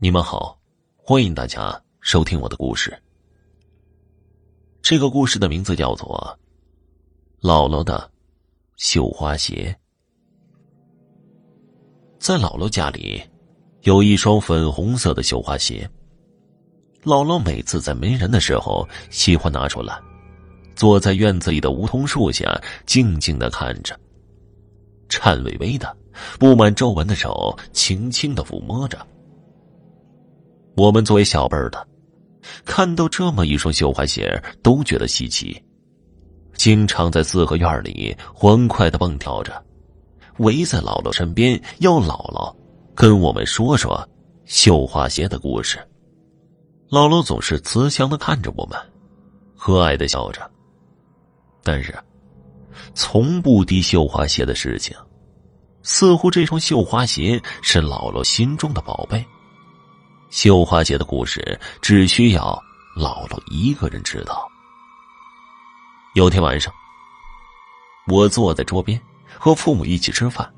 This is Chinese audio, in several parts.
你们好，欢迎大家收听我的故事。这个故事的名字叫做《姥姥的绣花鞋》。在姥姥家里，有一双粉红色的绣花鞋。姥姥每次在没人的时候，喜欢拿出来，坐在院子里的梧桐树下，静静的看着，颤巍巍的、布满皱纹的手，轻轻的抚摸着。我们作为小辈儿的，看到这么一双绣花鞋，都觉得稀奇，经常在四合院里欢快的蹦跳着，围在姥姥身边，要姥姥跟我们说说绣花鞋的故事。姥姥总是慈祥的看着我们，和蔼的笑着，但是从不提绣花鞋的事情，似乎这双绣花鞋是姥姥心中的宝贝。绣花鞋的故事只需要姥姥一个人知道。有天晚上，我坐在桌边和父母一起吃饭，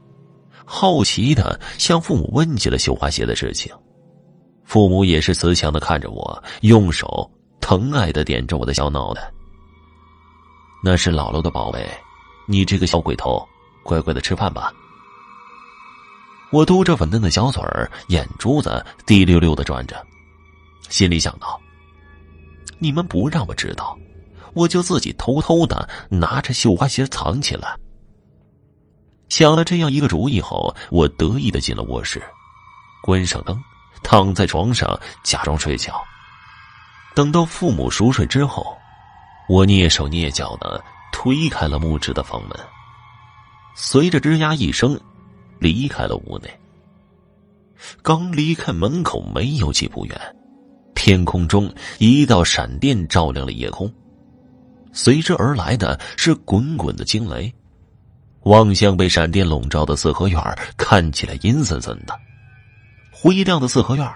好奇的向父母问起了绣花鞋的事情。父母也是慈祥的看着我，用手疼爱的点着我的小脑袋。那是姥姥的宝贝，你这个小鬼头，乖乖的吃饭吧。我嘟着粉嫩的小嘴儿，眼珠子滴溜溜的转着，心里想到：你们不让我知道，我就自己偷偷的拿着绣花鞋藏起来。想了这样一个主意后，我得意的进了卧室，关上灯，躺在床上假装睡觉。等到父母熟睡之后，我蹑手蹑脚的推开了木质的房门，随着吱呀一声。离开了屋内。刚离开门口没有几步远，天空中一道闪电照亮了夜空，随之而来的是滚滚的惊雷。望向被闪电笼罩的四合院看起来阴森森的。灰亮的四合院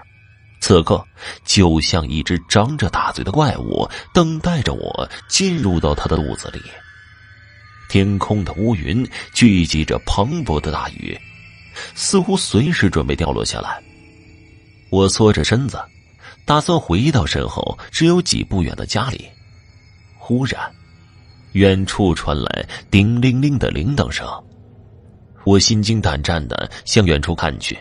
此刻就像一只张着大嘴的怪物，等待着我进入到他的肚子里。天空的乌云聚集着磅礴的大雨。似乎随时准备掉落下来。我缩着身子，打算回到身后只有几步远的家里。忽然，远处传来叮铃铃的铃铛声。我心惊胆战的向远处看去，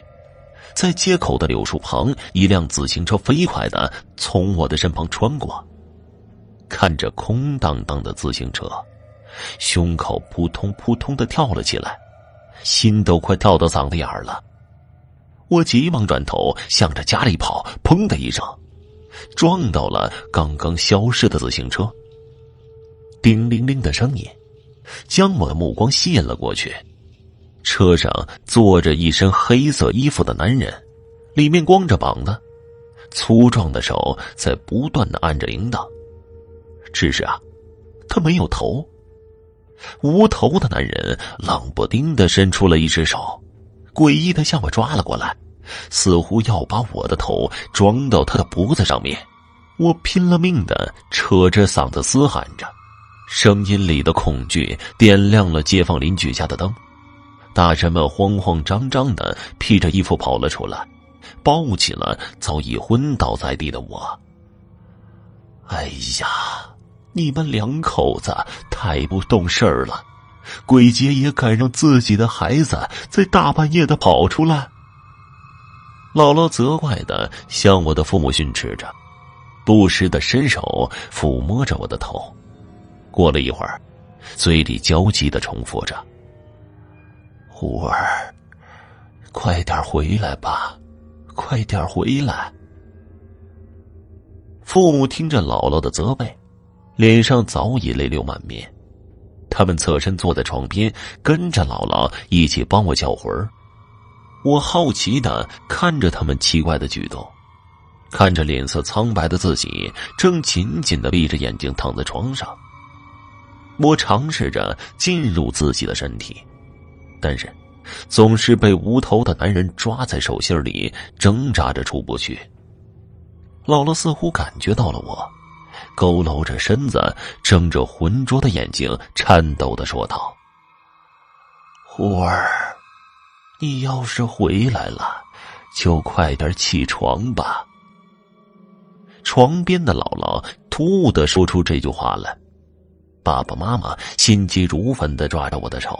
在街口的柳树旁，一辆自行车飞快的从我的身旁穿过。看着空荡荡的自行车，胸口扑通扑通的跳了起来。心都快跳到嗓子眼儿了，我急忙转头向着家里跑，砰的一声，撞到了刚刚消失的自行车。叮铃铃的声音，将我的目光吸引了过去。车上坐着一身黑色衣服的男人，里面光着膀子，粗壮的手在不断的按着铃铛，只是啊，他没有头。无头的男人冷不丁的伸出了一只手，诡异的向我抓了过来，似乎要把我的头装到他的脖子上面。我拼了命的扯着嗓子嘶喊着，声音里的恐惧点亮了街坊邻居家的灯。大人们慌慌张张的披着衣服跑了出来，抱起了早已昏倒在地的我。哎呀！你们两口子太不懂事儿了，鬼节也敢让自己的孩子在大半夜的跑出来。姥姥责怪的向我的父母训斥着，不时的伸手抚摸着我的头。过了一会儿，嘴里焦急的重复着：“虎儿，快点回来吧，快点回来。”父母听着姥姥的责备。脸上早已泪流满面，他们侧身坐在床边，跟着姥姥一起帮我叫魂儿。我好奇的看着他们奇怪的举动，看着脸色苍白的自己，正紧紧的闭着眼睛躺在床上。我尝试着进入自己的身体，但是总是被无头的男人抓在手心里，挣扎着出不去。姥姥似乎感觉到了我。佝偻着身子，睁着浑浊的眼睛，颤抖的说道：“虎儿，你要是回来了，就快点起床吧。床边的姥姥突兀的说出这句话来，爸爸妈妈心急如焚的抓着我的手，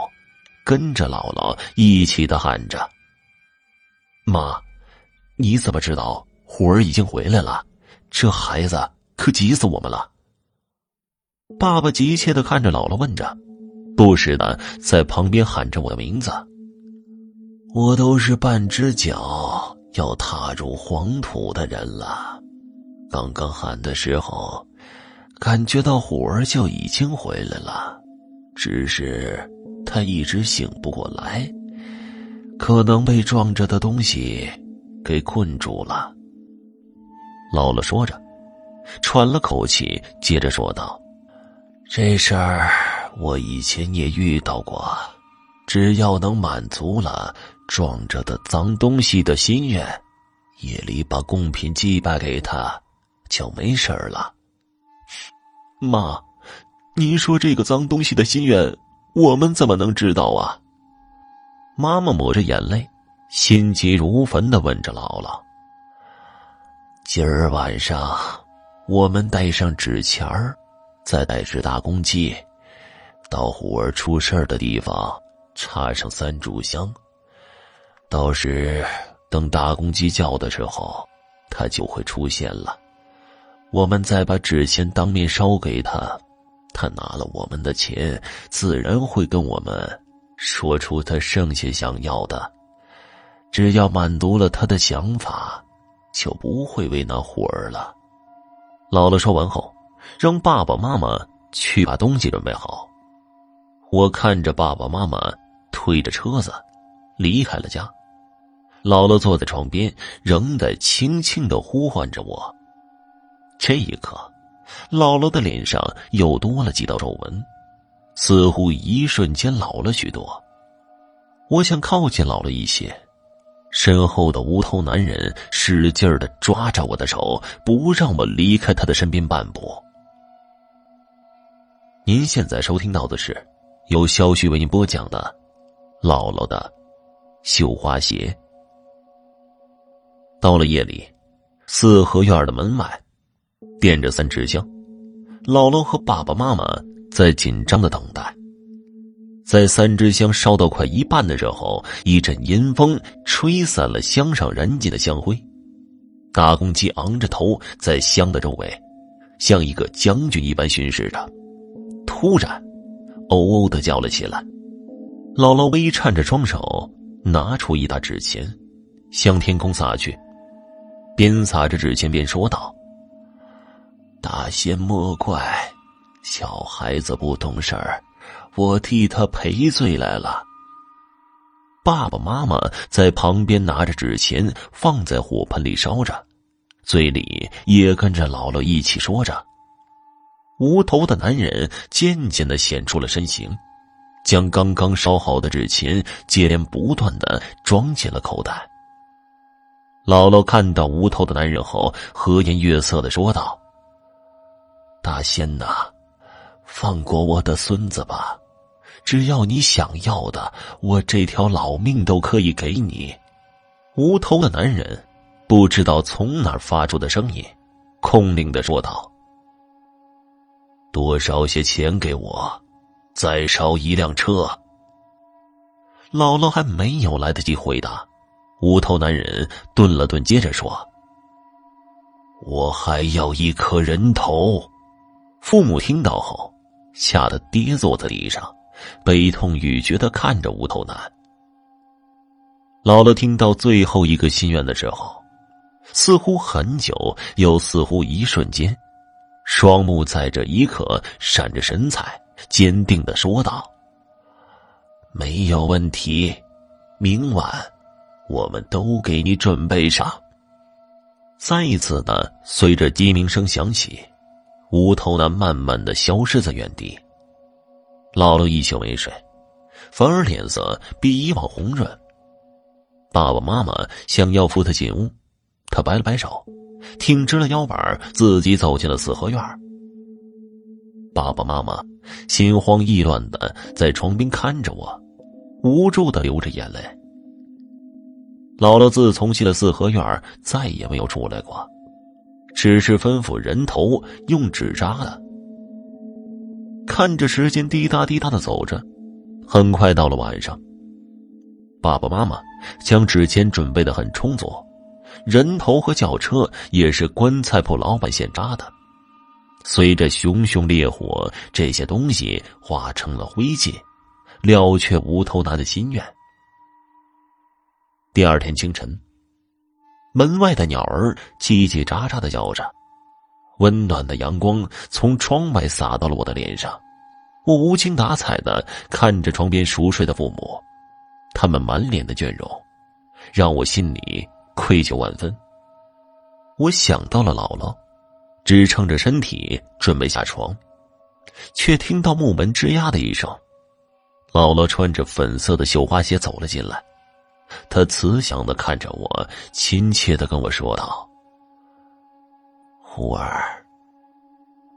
跟着姥姥一起的喊着：“妈，你怎么知道虎儿已经回来了？这孩子可急死我们了。”爸爸急切的看着姥姥问着，不时的在旁边喊着我的名字。我都是半只脚要踏入黄土的人了。刚刚喊的时候，感觉到虎儿就已经回来了，只是他一直醒不过来，可能被撞着的东西给困住了。姥姥说着，喘了口气，接着说道：“这事儿我以前也遇到过，只要能满足了撞着的脏东西的心愿，夜里把贡品祭拜给他。”就没事儿了。妈，您说这个脏东西的心愿，我们怎么能知道啊？妈妈抹着眼泪，心急如焚的问着姥姥：“今儿晚上，我们带上纸钱儿，再带只大公鸡，到虎儿出事儿的地方插上三炷香。到时等大公鸡叫的时候，它就会出现了。”我们再把纸钱当面烧给他，他拿了我们的钱，自然会跟我们说出他剩下想要的。只要满足了他的想法，就不会为难虎儿了。姥姥说完后，让爸爸妈妈去把东西准备好。我看着爸爸妈妈推着车子离开了家，姥姥坐在床边，仍在轻轻的呼唤着我。这一刻，姥姥的脸上又多了几道皱纹，似乎一瞬间老了许多。我想靠近姥姥一些，身后的无头男人使劲的抓着我的手，不让我离开他的身边半步。您现在收听到的是由肖旭为您播讲的《姥姥的绣花鞋》。到了夜里，四合院的门外。垫着三支香，姥姥和爸爸妈妈在紧张的等待。在三支香烧到快一半的时候，一阵阴风吹散了香上燃尽的香灰。大公鸡昂着头在香的周围，像一个将军一般巡视着。突然，哦哦的叫了起来。姥姥微颤着双手，拿出一沓纸钱，向天空撒去，边撒着纸钱边说道。大仙莫怪，小孩子不懂事儿，我替他赔罪来了。爸爸妈妈在旁边拿着纸钱放在火盆里烧着，嘴里也跟着姥姥一起说着。无头的男人渐渐的显出了身形，将刚刚烧好的纸钱接连不断的装进了口袋。姥姥看到无头的男人后，和颜悦色的说道。大仙呐，放过我的孙子吧！只要你想要的，我这条老命都可以给你。无头的男人不知道从哪儿发出的声音，空灵的说道：“多烧些钱给我，再烧一辆车。”姥姥还没有来得及回答，无头男人顿了顿，接着说：“我还要一颗人头。”父母听到后，吓得跌坐在地上，悲痛欲绝的看着无头男。姥姥听到最后一个心愿的时候，似乎很久，又似乎一瞬间，双目在这一刻闪着神采，坚定的说道：“没有问题，明晚我们都给你准备上。”再一次呢，随着鸡鸣声响起。无头男慢慢的消失在原地。姥姥一宿没睡，反而脸色比以往红润。爸爸妈妈想要扶他进屋，他摆了摆手，挺直了腰板，自己走进了四合院。爸爸妈妈心慌意乱的在床边看着我，无助的流着眼泪。姥姥自从进了四合院，再也没有出来过，只是吩咐人头用纸扎的。看着时间滴答滴答的走着，很快到了晚上。爸爸妈妈将纸钱准备的很充足，人头和轿车也是棺材铺老板现扎的。随着熊熊烈火，这些东西化成了灰烬，了却无头男的心愿。第二天清晨，门外的鸟儿叽叽喳喳的叫着，温暖的阳光从窗外洒到了我的脸上。我无精打采的看着床边熟睡的父母，他们满脸的倦容，让我心里愧疚万分。我想到了姥姥，支撑着身体准备下床，却听到木门吱呀的一声，姥姥穿着粉色的绣花鞋走了进来。她慈祥的看着我，亲切的跟我说道：“虎儿，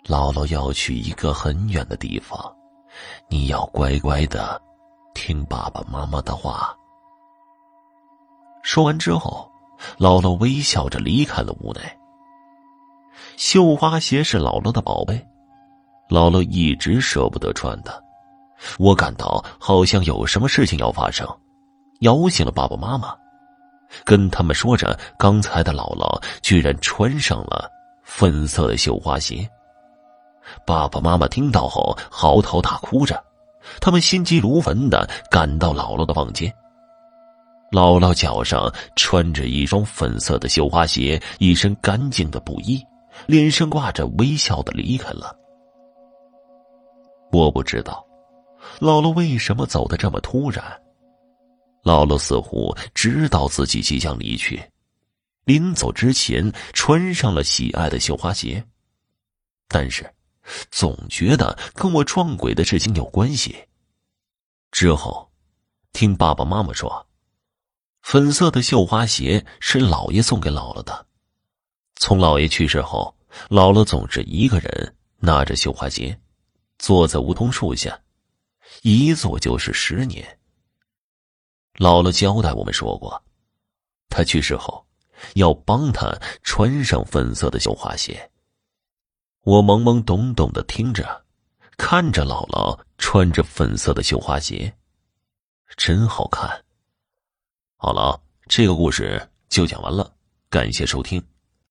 姥姥要去一个很远的地方，你要乖乖的听爸爸妈妈的话。”说完之后，姥姥微笑着离开了屋内。绣花鞋是姥姥的宝贝，姥姥一直舍不得穿的，我感到好像有什么事情要发生。摇醒了爸爸妈妈，跟他们说着，刚才的姥姥居然穿上了粉色的绣花鞋。爸爸妈妈听到后嚎啕大哭着，他们心急如焚的赶到姥姥的房间。姥姥脚上穿着一双粉色的绣花鞋，一身干净的布衣，脸上挂着微笑的离开了。我不知道，姥姥为什么走的这么突然。姥姥似乎知道自己即将离去，临走之前穿上了喜爱的绣花鞋，但是总觉得跟我撞鬼的事情有关系。之后，听爸爸妈妈说，粉色的绣花鞋是姥爷送给姥姥的。从姥爷去世后，姥姥总是一个人拿着绣花鞋，坐在梧桐树下，一坐就是十年。姥姥交代我们说过，他去世后要帮他穿上粉色的绣花鞋。我懵懵懂懂的听着，看着姥姥穿着粉色的绣花鞋，真好看。好了，这个故事就讲完了，感谢收听。